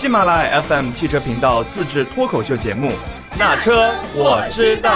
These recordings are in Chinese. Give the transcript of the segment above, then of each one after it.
喜马拉雅 FM 汽车频道自制脱口秀节目《那车我知道》。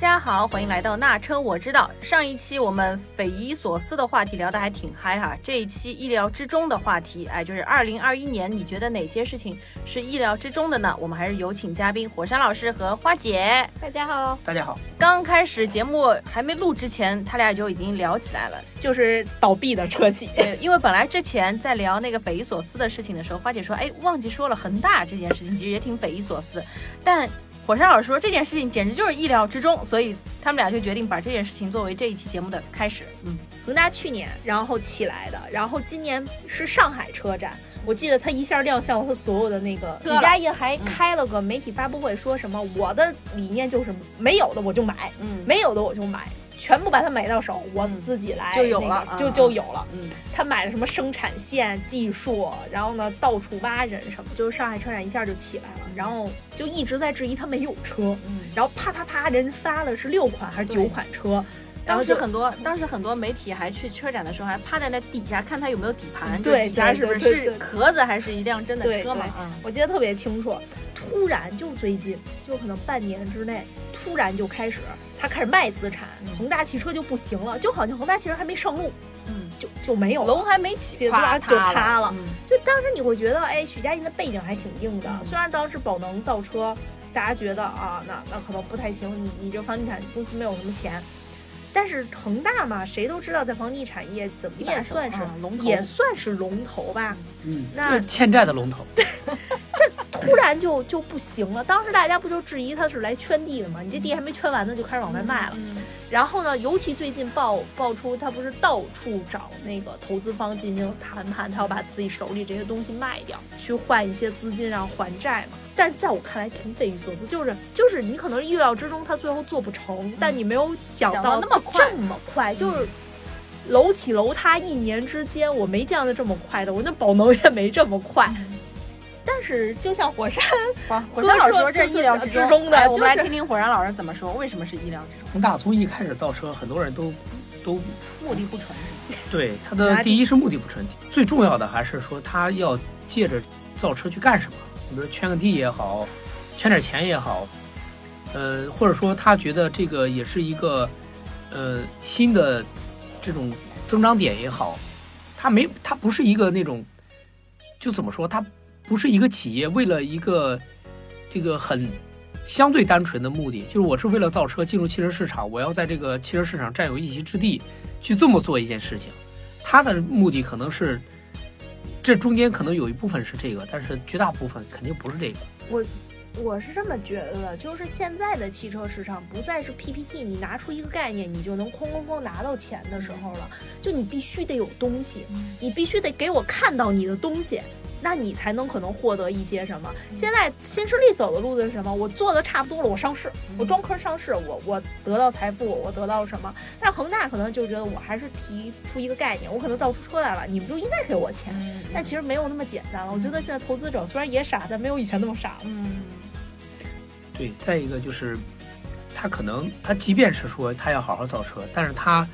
家好，欢迎来到那车我知道。上一期我们匪夷所思的话题聊得还挺嗨哈，这一期意料之中的话题，哎，就是二零二一年，你觉得哪些事情是意料之中的呢？我们还是有请嘉宾火山老师和花姐。大家好，大家好，刚开始节目还没录之前，他俩就已经聊起来了。就是倒闭的车企。呃，因为本来之前在聊那个匪夷所思的事情的时候，花姐说，哎，忘记说了恒大这件事情，其实也挺匪夷所思，但。火山老师说这件事情简直就是意料之中，所以他们俩就决定把这件事情作为这一期节目的开始。嗯，恒大去年然后起来的，然后今年是上海车展，我记得他一下亮相了他所有的那个。对许家印还开了个媒体发布会，说什么我的理念就是没有的我就买，嗯没有的我就买。全部把它买到手，我自己来、就有了就啊就有了。嗯，他买了什么生产线技术，然后呢到处挖人什么，就是上海车展一下就起来了，然后就一直在质疑他没有车，嗯。然后啪啪啪人发了是六款还是九款车，然后就当时很多，当时很多媒体还去车展的时候，还趴在那底下看它有没有底盘，对就底下是不是是壳子还是一辆真的车嘛？嗯。我记得特别清楚，突然就最近，就可能半年之内，突然就开始，他开始卖资产，嗯恒大汽车就不行了，就好像恒大汽车还没上路，嗯，就就没有了。楼还没起，就咵就塌了嗯就当时你会觉得，哎，许家印的背景还挺硬的，嗯虽然当时宝能造车，大家觉得啊，那那可能不太行，你你这房地产公司没有什么钱。但是恒大嘛，谁都知道，在房地产业怎么也算是、啊龙头也算是龙头吧。嗯，那欠债的龙头，突然就就不行了。当时大家不就质疑他是来圈地的吗？你这地还没圈完呢，就开始往外卖了。嗯然后呢，尤其最近爆爆出他不是到处找那个投资方进行谈判，他要把自己手里这些东西卖掉，去换一些资金，然后还债嘛。但是在我看来挺匪夷所思，就是就是你可能意料之中他最后做不成，但你没有想到那么快这么快，就是。楼起楼塌一年之间，我没见到这么快的，我那宝能也没这么快。但是就像火山 火火山老师说这是意料之中中的哎我们来听听火山老师怎么说，为什么是意料之中？从大从一开始造车，很多人都都目的不纯，对他的第一是目的不纯，最重要的还是说他要借着造车去干什么？比如圈个地也好，圈点钱也好，呃，或者说他觉得这个也是一个呃新的这种增长点也好，他没他不是一个那种就怎么说，他不是一个企业为了一个这个很相对单纯的目的，就是我是为了造车进入汽车市场，我要在这个汽车市场占有一席之地，去这么做一件事情。他的目的可能是，这中间可能有一部分是这个，但是绝大部分肯定不是这个。我我是这么觉得的，就是现在的汽车市场不再是 PPT，你拿出一个概念，你就能哐哐哐拿到钱的时候了。就你必须得有东西，你必须得给我看到你的东西。那你才能可能获得一些什么？现在新势力走的路子是什么？我做的差不多了，我上市，我装科上市，我我得到财富，我得到什么？但恒大可能就觉得我还是提出一个概念，我可能造出车来了，你们就应该给我钱。但其实没有那么简单了。我觉得现在投资者虽然也傻，但没有以前那么傻了。嗯，对，再一个就是，他可能他即便是说他要好好造车，但是他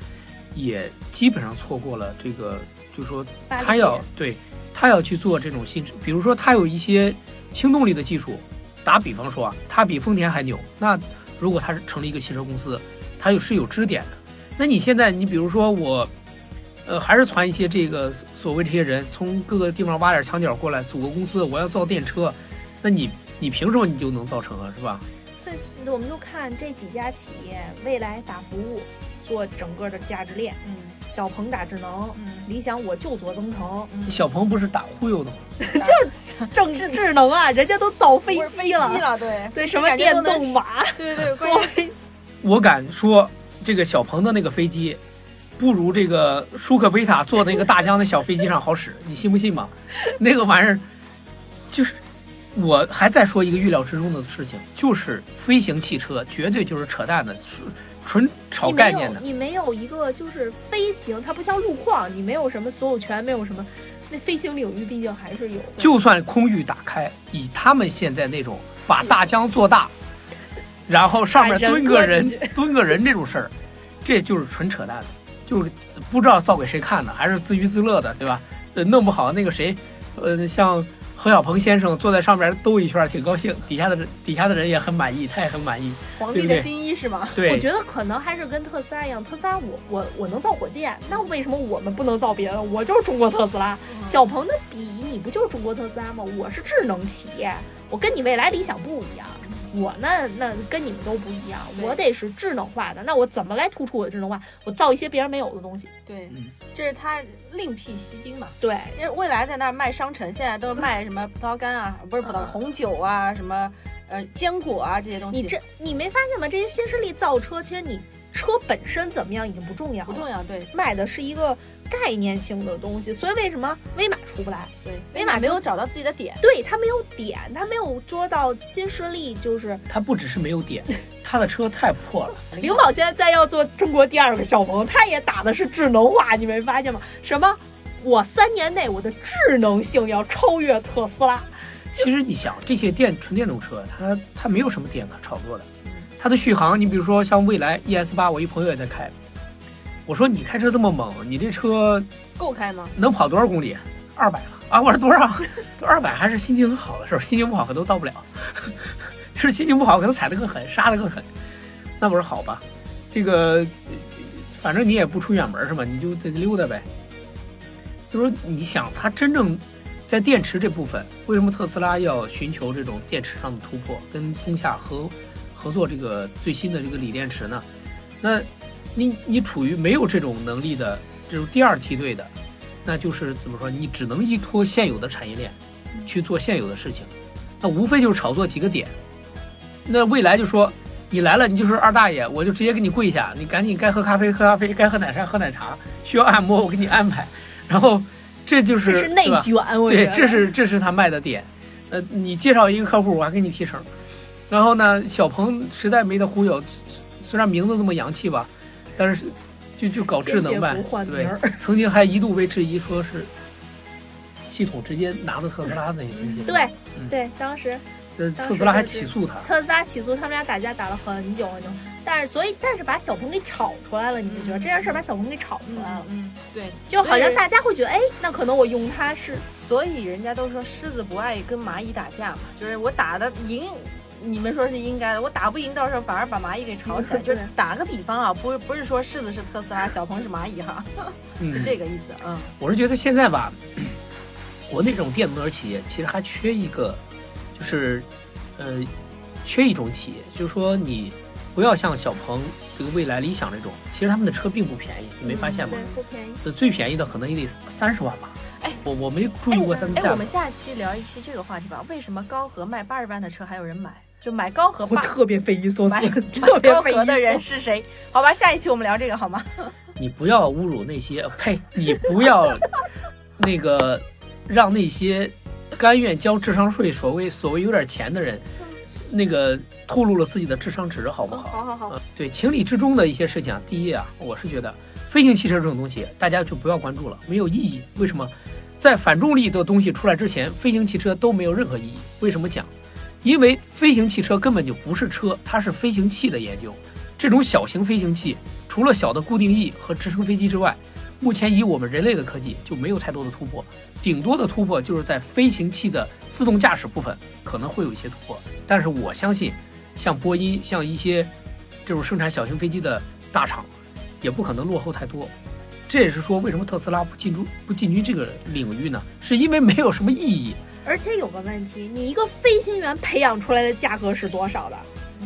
也基本上错过了这个，就是说他要对他要去做这种新，比如说他有一些轻动力的技术，打比方说啊，他比丰田还牛，那如果他是成立一个汽车公司，他有是有支点的。那你现在你比如说我，呃，还是传一些这个所谓这些人从各个地方挖点墙角过来组个公司，我要造电车，那你你凭什么你就能造成啊，是吧？所以我们就看这几家企业，未来打服务，做整个的价值链。嗯小鹏打智能，嗯理想我就做增程，嗯，小鹏不是打忽悠的吗？就是正智能啊，人家都造飞机了，对对，什么电动马，对对，做关键飞机。我敢说，这个小鹏的那个飞机，不如这个舒克贝塔坐那个大疆的小飞机上好使，你信不信吧？那个玩意儿，就是我还在说一个预料之中的事情，就是飞行汽车绝对就是扯淡的，纯纯炒概念的。你没有，你没有一个就是飞行，它不像路况，你没有什么所有权，没有什么。那飞行领域毕竟还是有的。就算空域打开，以他们现在那种把大疆做大，然后上面蹲个人 蹲个人这种事儿，这就是纯扯淡的，就是不知道造给谁看的，还是自娱自乐的，对吧？呃，弄不好那个谁，呃，像何小鹏先生坐在上面兜一圈，挺高兴，底下的人底下的人也很满意，他也很满意。皇帝的新衣是吗？对，我觉得可能还是跟特斯拉一样，特斯拉我我我能造火箭，那为什么我们不能造别的？我就是中国特斯拉。小鹏的笔，你不就是中国特斯拉吗？我是智能企业，我跟你未来理想不一样。我那那跟你们都不一样，我得是智能化的。那我怎么来突出我的智能化？我造一些别人没有的东西。对嗯，这是他另辟蹊径嘛。对，因为未来在那儿卖商城，现在都是卖什么葡萄干啊，不是葡萄干红酒啊，什么呃坚果啊这些东西。你这你没发现吗？这些新势力造车，其实你车本身怎么样已经不重要了，不重要，对卖的是一个概念性的东西。所以为什么威马出不来？对，威马没有找到自己的点。对它没有点，它没有做到新势力就是它不只是没有点，它的车太破了。灵宝现在在要做中国第二个小鹏，它也打的是智能化，你没发现吗？什么？我三年内我的智能性要超越特斯拉。其实你想，这些电纯电动车，它它没有什么点可炒作的，它的续航，你比如说像蔚来 ES 八，我一朋友也在开，我说你开车这么猛，你这车够开吗？能跑多少公里？二百了啊！我说多少？二百还是心情很好的时候，心情不好可能到不了，就是心情不好可能踩得更狠，刹得更狠。那我说好吧，这个呃反正你也不出远门是吧？你就得溜达呗。就说你想，它真正在电池这部分，为什么特斯拉要寻求这种电池上的突破，跟松下合合作这个最新的这个锂电池呢？那你你处于没有这种能力的这种第二梯队的，那就是怎么说？你只能依托现有的产业链去做现有的事情，那无非就是炒作几个点。那未来就说你来了，你就是二大爷，我就直接给你跪下，你赶紧该喝咖啡喝咖啡，该喝奶茶喝奶茶，需要按摩我给你安排。然后这就是这是内卷，我对，这是这是他卖的点。呃，你介绍一个客户，我还给你提成。然后呢，小鹏实在没得忽悠，虽然名字这么洋气吧，但是就就搞智能呗对。曾经还一度被质疑说是系统直接拿的特斯拉那些东西。对嗯对，当时呃，特斯拉还起诉他。特斯拉起诉他们俩打架打了很久很久，但是所以但是把小鹏给炒出来了，你们觉得这件事儿把小鹏给炒出来了，嗯，对，就好像大家会觉得，哎，那可能我用它是所以人家都说狮子不爱跟蚂蚁打架嘛，就是我打的赢，你们说是应该的，我打不赢，到时候反而把蚂蚁给吵起来。就是打个比方啊，不是不是说柿子是特斯拉，小鹏是蚂蚁哈，是嗯，这个意思。嗯，我是觉得现在吧，国内这种电动车企业其实还缺一个，就是呃，缺一种企业，就是说你不要像小鹏、这个未来、理想这种，其实他们的车并不便宜，你没发现吗对？不便宜。呃，最便宜的可能也得三十万吧。哎我我没注意过他们哎，价格我们。下期聊一期这个话题吧。为什么高和卖八十万的车还有人买？就买高和八我特别匪夷所思买，特别匪夷所高和的人。是谁？好吧，下一期我们聊这个好吗？你不要侮辱那些，呸！你不要那个让那些甘愿交智商税、所谓所谓有点钱的人，那个透露了自己的智商值，好不好？好好好，呃，对，情理之中的一些事情啊，第一啊，我是觉得飞行汽车这种东西，大家就不要关注了，没有意义。为什么？在反重力的东西出来之前，飞行汽车都没有任何意义。为什么讲？因为飞行汽车根本就不是车，它是飞行器的研究。这种小型飞行器，除了小的固定翼和直升飞机之外，目前以我们人类的科技就没有太多的突破，顶多的突破就是在飞行器的自动驾驶部分可能会有一些突破。但是我相信，像波音，像一些这种生产小型飞机的大厂，也不可能落后太多。这也是说，为什么特斯拉不进入不进军这个领域呢？是因为没有什么意义。而且有个问题，你一个飞行员培养出来的价格是多少的？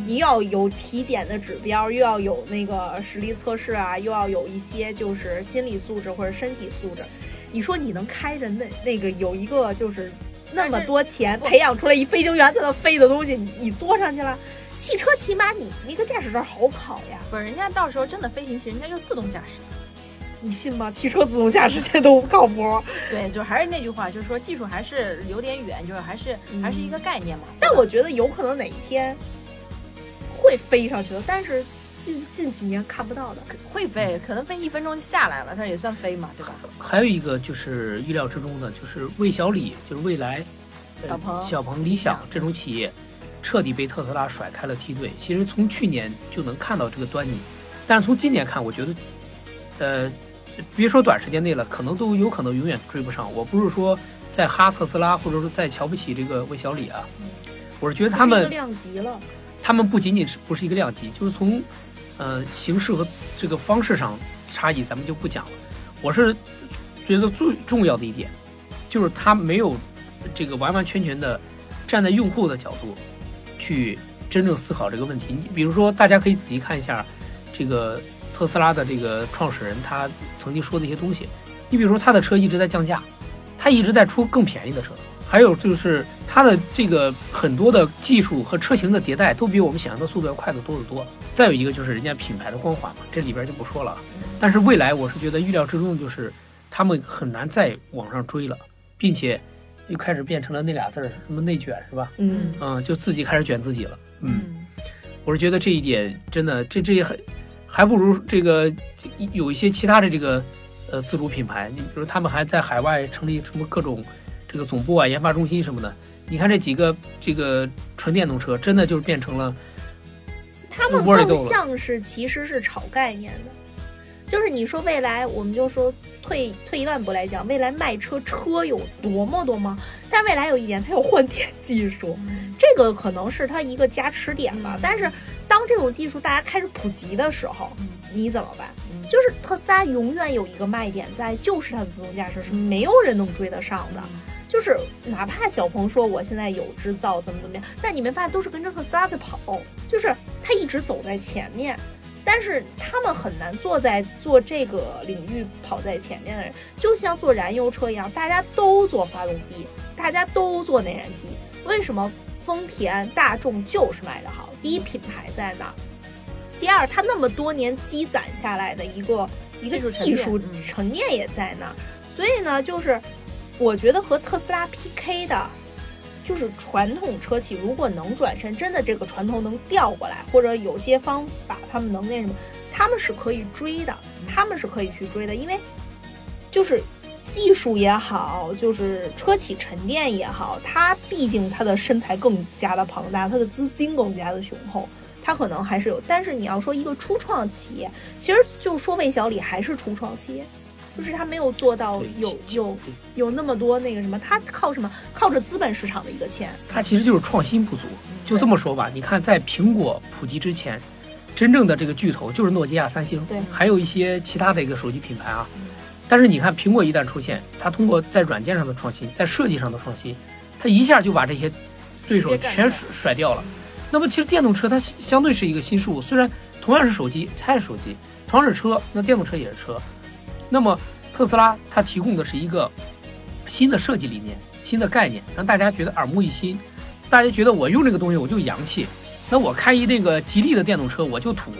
你要有体检的指标，又要有那个实力测试啊，又要有一些就是心理素质或者身体素质。你说你能开着那那个有一个就是那么多钱培养出来一飞行员在那飞的东西，你你坐上去了？汽车起码你那个驾驶证好考呀，不是，人家到时候真的飞行器，人家就自动驾驶。你信吗？汽车自动驾驶现在都不靠谱。对，就还是那句话，就是说技术还是有点远，就是还是、还是一个概念嘛。但我觉得有可能哪一天会飞上去的，但是近近几年看不到的。会飞，可能飞一分钟就下来了，它也算飞嘛，对吧？还有一个就是预料之中的，就是魏小李，就是未来、呃小鹏小鹏、理想这种企业，彻底被特斯拉甩开了梯队。其实从去年就能看到这个端倪，但是从今年看，我觉得，呃，别说短时间内了，可能都有可能永远追不上。我不是说在哈特斯拉，或者说在瞧不起这个魏小李啊，我是觉得他们量级了。他们不仅仅是不是一个量级，就是从，呃，形式和这个方式上差异，咱们就不讲了。我是觉得最重要的一点，就是他没有这个完完全全的站在用户的角度去真正思考这个问题。你比如说，大家可以仔细看一下这个特斯拉的这个创始人他曾经说的一些东西。你比如说，他的车一直在降价，他一直在出更便宜的车。还有就是它的这个很多的技术和车型的迭代都比我们想象的速度要快得多得多。再有一个就是人家品牌的光环嘛，这里边就不说了。但是未来我是觉得预料之中，就是他们很难再往上追了，并且又开始变成了那俩字儿，什么内卷是吧？嗯嗯，就自己开始卷自己了。嗯，我是觉得这一点真的，这这还还不如这个有一些其他的这个呃自主品牌，你比如他们还在海外成立什么各种。这个总部啊，研发中心什么的，你看这几个这个纯电动车，真的就是变成了，他们更像是其实是炒概念的，就是你说未来，我们就说退退一万步来讲，未来卖车车有多么多吗？但未来有一点，它有换电技术，这个可能是它一个加持点吧。但是当这种技术大家开始普及的时候，你怎么办？就是特斯拉永远有一个卖点在，就是它的自动驾驶是没有人能追得上的。就是哪怕小鹏说我现在有制造怎么怎么样，但你没发现都是跟着特斯拉在跑，就是他一直走在前面，但是他们很难坐在做这个领域跑在前面的人，就像做燃油车一样，大家都做发动机，大家都做内燃机，为什么丰田、大众就是卖得好？第一品牌在那，第二它那么多年积攒下来的一个一个技术沉淀也在那，所以呢，就是。我觉得和特斯拉 PK 的，就是传统车企，如果能转身，真的这个传统能调过来，或者有些方法他们能那什么，他们是可以追的，他们是可以去追的，因为就是技术也好，就是车企沉淀也好，它毕竟它的身材更加的庞大，它的资金更加的雄厚，它可能还是有。但是你要说一个初创企业，其实就说魏小李还是初创企业。就是他没有做到有有有那么多那个什么，他靠什么？靠着资本市场的一个钱。他其实就是创新不足，就这么说吧。你看，在苹果普及之前，真正的这个巨头就是诺基亚、三星，对，还有一些其他的一个手机品牌啊。但是你看，苹果一旦出现，它通过在软件上的创新，在设计上的创新，它一下就把这些对手全甩甩掉了。那么其实电动车它相对是一个新事物，虽然同样是手机，它也是手机；同样是车，那电动车也是车。那么，特斯拉它提供的是一个新的设计理念、新的概念，让大家觉得耳目一新。大家觉得我用这个东西我就洋气，那我开一那个吉利的电动车我就土，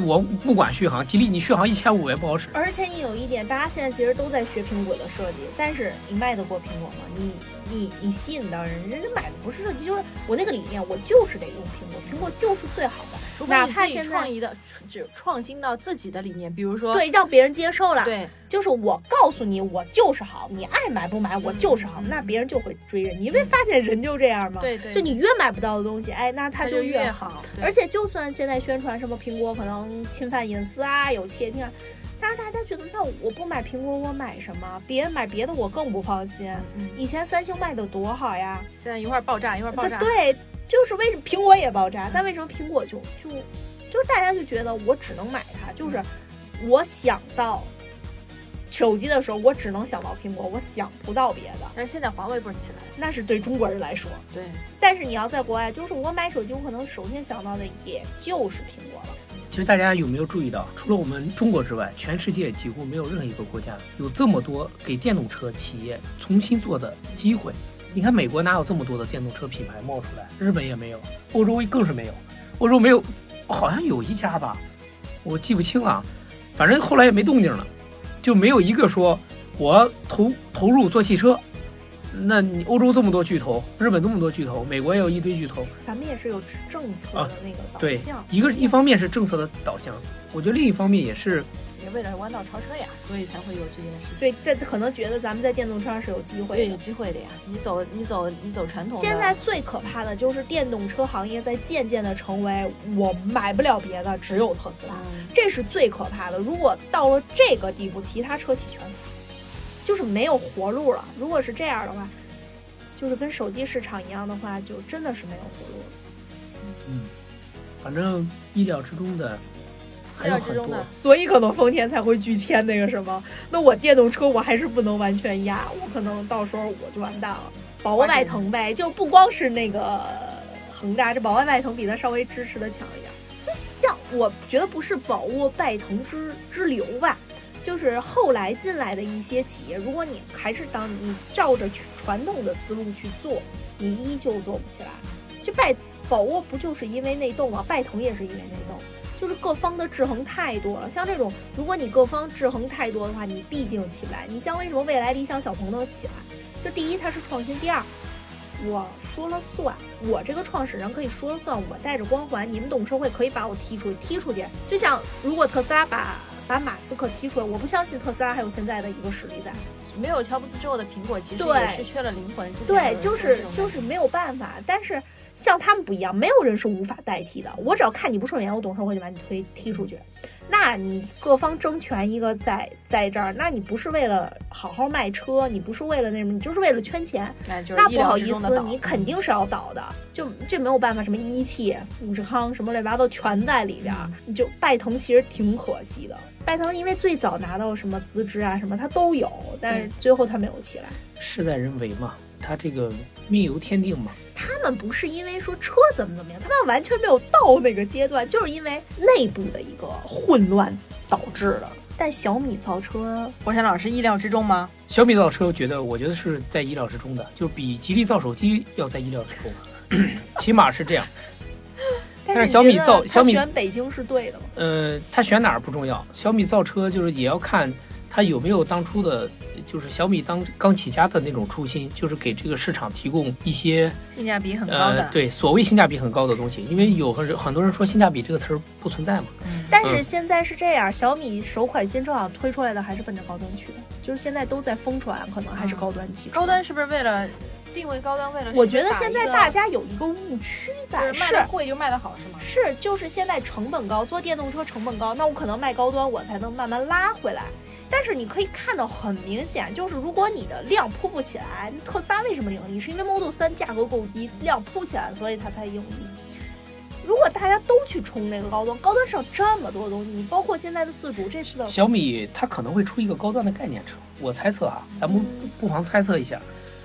我不管续航，吉利你续航一千五也不好使。而且你有一点，大家现在其实都在学苹果的设计，但是你卖得过苹果吗？你你你吸引到人，人家买的不是设计，就是我那个理念，我就是得用苹果，苹果就是最好的。哪怕现在创意的，只创新到自己的理念，比如说对，让别人接受了，对，就是我告诉你，我就是好，你爱买不买，我就是好，那别人就会追着你。你没发现人就这样吗？对对，就你越买不到的东西，哎，那他就越好。而且就算现在宣传什么苹果可能侵犯隐私啊，有窃听啊，但是大家觉得，那我不买苹果，我买什么？别人买别的，我更不放心。以前三星卖的多好呀，现在一会儿爆炸，一会儿爆炸。对，就是为什么苹果也爆炸，但为什么苹果就就？就是大家就觉得我只能买它，就是我想到手机的时候，我只能想到苹果，我想不到别的。但是现在华为不是起来了，那是对中国人来说。对。但是你要在国外，就是我买手机，我可能首先想到的也就是苹果了。其实大家有没有注意到，除了我们中国之外，全世界几乎没有任何一个国家有这么多给电动车企业重新做的机会。你看美国哪有这么多的电动车品牌冒出来？日本也没有，欧洲更是没有，欧洲没有。好像有一家吧，我记不清了，反正后来也没动静了，就没有一个说我投投入做汽车，那你欧洲这么多巨头，日本这么多巨头，美国也有一堆巨头，咱们也是有政策的那个导对向。，一个一方面是政策的导向，我觉得另一方面也是也为了弯道超车呀，所以才会有这件事情。对，在可能觉得咱们在电动车上是有机会对，有。机会的呀。你走，你走，你走传统。现在最可怕的就是电动车行业在渐渐的成为我买不了别的，只有特斯拉，嗯，这是最可怕的。如果到了这个地步，其他车企全死，就是没有活路了。如果是这样的话，就是跟手机市场一样的话，就真的是没有活路了。嗯，反正意料之中的还有很多意料之中的。所以可能丰田才会拒签那个什么。那我电动车我还是不能完全压，我可能到时候我就完蛋了。宝沃迈腾呗，就不光是那个恒大，这宝沃迈腾比它稍微支持的强一点。就像我觉得不是宝沃迈腾之之流吧，就是后来进来的一些企业，如果你还是当你照着传统的思路去做，你依旧做不起来。就拜宝沃不就是因为内斗吗？拜腾也是因为内斗。就是各方的制衡太多了。像这种，如果你各方制衡太多的话，你毕竟起不来。你像为什么未来理想、小鹏能起来？就第一，它是创新；第二，我说了算，我这个创始人可以说了算，我带着光环，你们董事会可以把我踢出去，踢出去。就像如果特斯拉把把马斯克踢出来，我不相信特斯拉还有现在的一个实力在。没有乔布斯之后的苹果，其实对也是缺了灵魂。对，就是就是没有办法。但是像他们不一样，没有人是无法代替的。我只要看你不顺眼，我董事会就把你推踢出去。那你各方争权一个在在这儿，那你不是为了好好卖车，你不是为了那什么，你就是为了圈钱。那不好意思，你肯定是要倒的，就这没有办法，什么一汽、富士康什么乱七八糟全在里边儿。嗯你就拜腾其实挺可惜的，拜腾因为最早拿到什么资质啊什么他都有，但是最后他没有起来。事在人为嘛，他这个命由天定嘛。他们不是因为说车怎么怎么样，他们完全没有到那个阶段，就是因为内部的一个混乱导致的。但小米造车，国山老师意料之中吗？小米造车，我觉得我觉得是在意料之中的，就比吉利造手机要在意料之中，起码是这样。但是小米造小米选北京是对的吗？呃，他选哪儿不重要，小米造车就是也要看他有没有当初的，就是小米当刚起家的那种初心，就是给这个市场提供一些性价比很高的。呃，对所谓性价比很高的东西。因为有很很多人说性价比这个词儿不存在嘛，嗯，但是现在是这样，小米首款新车好像推出来的还是奔着高端去的，就是现在都在疯传，可能还是高端汽车。高端是不是为了定位高端？为了我觉得现在大家有一个误区在，就是卖的贵就卖的好是吗？是，就是现在成本高，做电动车成本高，那我可能卖高端，我才能慢慢拉回来。但是你可以看到很明显，就是如果你的量铺不起来，特斯拉为什么盈利？是因为 Model 3价格够低，量铺起来，所以它才盈利。如果大家都去冲那个高端，高端上这么多东西，你包括现在的自主，这次的小米它可能会出一个高端的概念车，我猜测啊，咱们不妨猜测一下，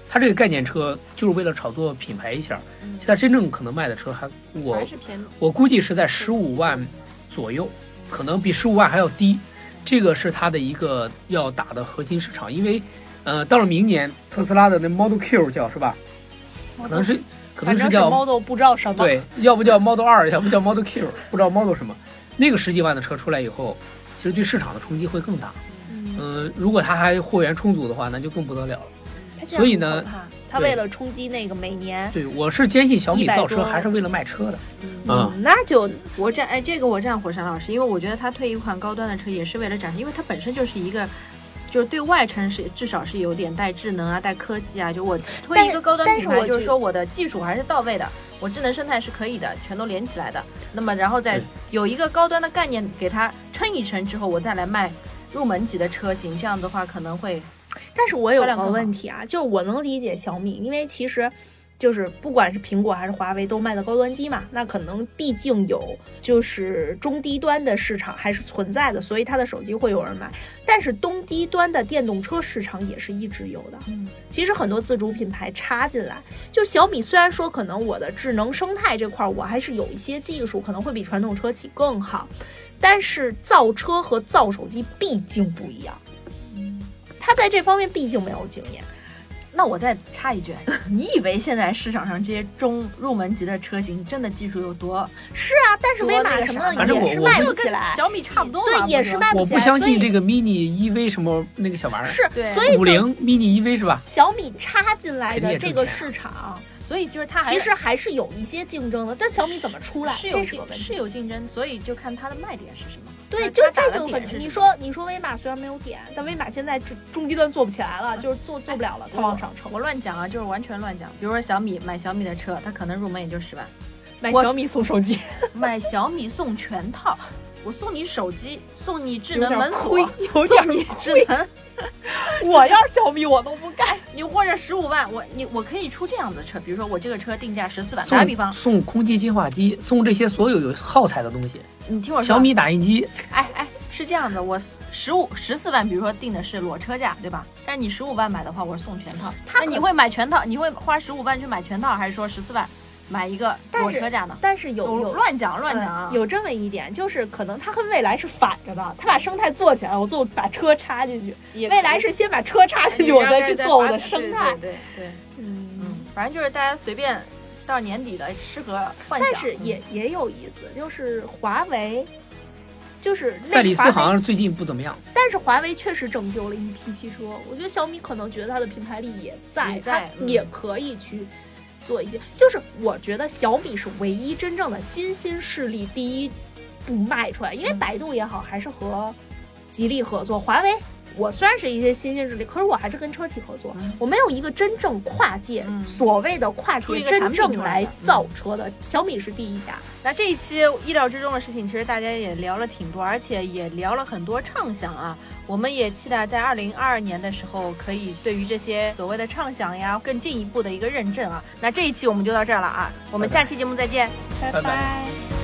它这个概念车就是为了炒作品牌一下，嗯现在真正可能卖的车还我还是偏我估计是在十五万左右，可能比十五万还要低。这个是它的一个要打的核心市场，因为，呃，到了明年特斯拉的那 Model Q 叫是吧？可能是可能是叫 Model 不知道什么。对，要不叫 Model 二，要不叫 Model Q，不知道 Model 什么。那个十几万的车出来以后，其实对市场的冲击会更大。嗯，嗯、如果它还货源充足的话，那就更不得了了。所以呢很可怕，它为了冲击那个每年，对，我是坚信小米造车还是为了卖车的。嗯那就我站哎，这个我站火山老师，因为我觉得他推一款高端的车也是为了展示，因为它本身就是一个。就是对外称是至少是有点带智能啊、带科技啊。就我推一个高端品牌，我就是说我的技术还是到位的，我智能生态是可以的，全都连起来的。那么然后再有一个高端的概念给它撑一撑之后，我再来卖入门级的车型，这样的话可能会但是我有个销量更好问题啊，就是我能理解小米，因为其实就是不管是苹果还是华为都卖的高端机嘛，那可能毕竟有就是中低端的市场还是存在的，所以它的手机会有人买。但是中低端的电动车市场也是一直有的。嗯，其实很多自主品牌插进来，就小米虽然说可能我的智能生态这块儿我还是有一些技术，可能会比传统车企更好，但是造车和造手机毕竟不一样。它在这方面毕竟没有经验。那我再插一句，你以为现在市场上这些中入门级的车型真的技术有多？是啊，但是威马什么反正我也是卖我不起来，小米差不多嘛，对，也是卖不起来。我不相信这个 mini EV 什么那个小玩意儿，是，所以就五菱 mini EV 是吧？小米插进来的这个市场，所以就是它还其实还是有一些竞争的。但小米怎么出来，是有是有竞争，所以就看它的卖点是什么。对，就这就很。你说你说威马虽然没有点，但威马现在中中低端做不起来了，就是做做不了了，它往上冲。我乱讲啊，就是完全乱讲。比如说小米买小米的车，它可能入门也就十万，买小米送手机，买小米送全套，我送你手机，送你智能门锁，送你智能，我要是小米我都不干。你或者十五万，我你我可以出这样子的车，比如说我这个车定价十四万，打个比方，送空气净化机，送这些所有有耗材的东西，你听我说，小米打印机，哎哎，是这样的，我十五十四万，比如说定的是裸车价，对吧？但是你十五万买的话，我是送全套。那你会买全套？你会花十五万去买全套，还是说十四万买一个但是裸车价呢？但是有我有乱讲乱讲啊！嗯有这么一点，就是可能它和未来是反着的，它把生态做起来，我最后把车插进去。未来是先把车插进去，我再去做我的生态。对对对，嗯嗯，反正就是大家随便到年底了，适合幻想。但是也也有意思，就是华为，就是赛里斯好像最近不怎么样。但是华为确实拯救了一批汽车，我觉得小米可能觉得它的品牌力也在，也在也可以去做一些。就是我觉得小米是唯一真正的新兴势力第一步迈出来，因为百度也好，还是和吉利合作，华为。我虽然是一些新兴势力，可是我还是跟车企合作，嗯我没有一个真正跨界，嗯所谓的跨界出一个产真正来品来造车的，小米是第一家。那这一期意料之中的事情，其实大家也聊了挺多，而且也聊了很多畅想啊。我们也期待在二零二二年的时候，可以对于这些所谓的畅想呀，更进一步的一个认证啊。那这一期我们就到这儿了啊，我们下期节目再见，拜拜拜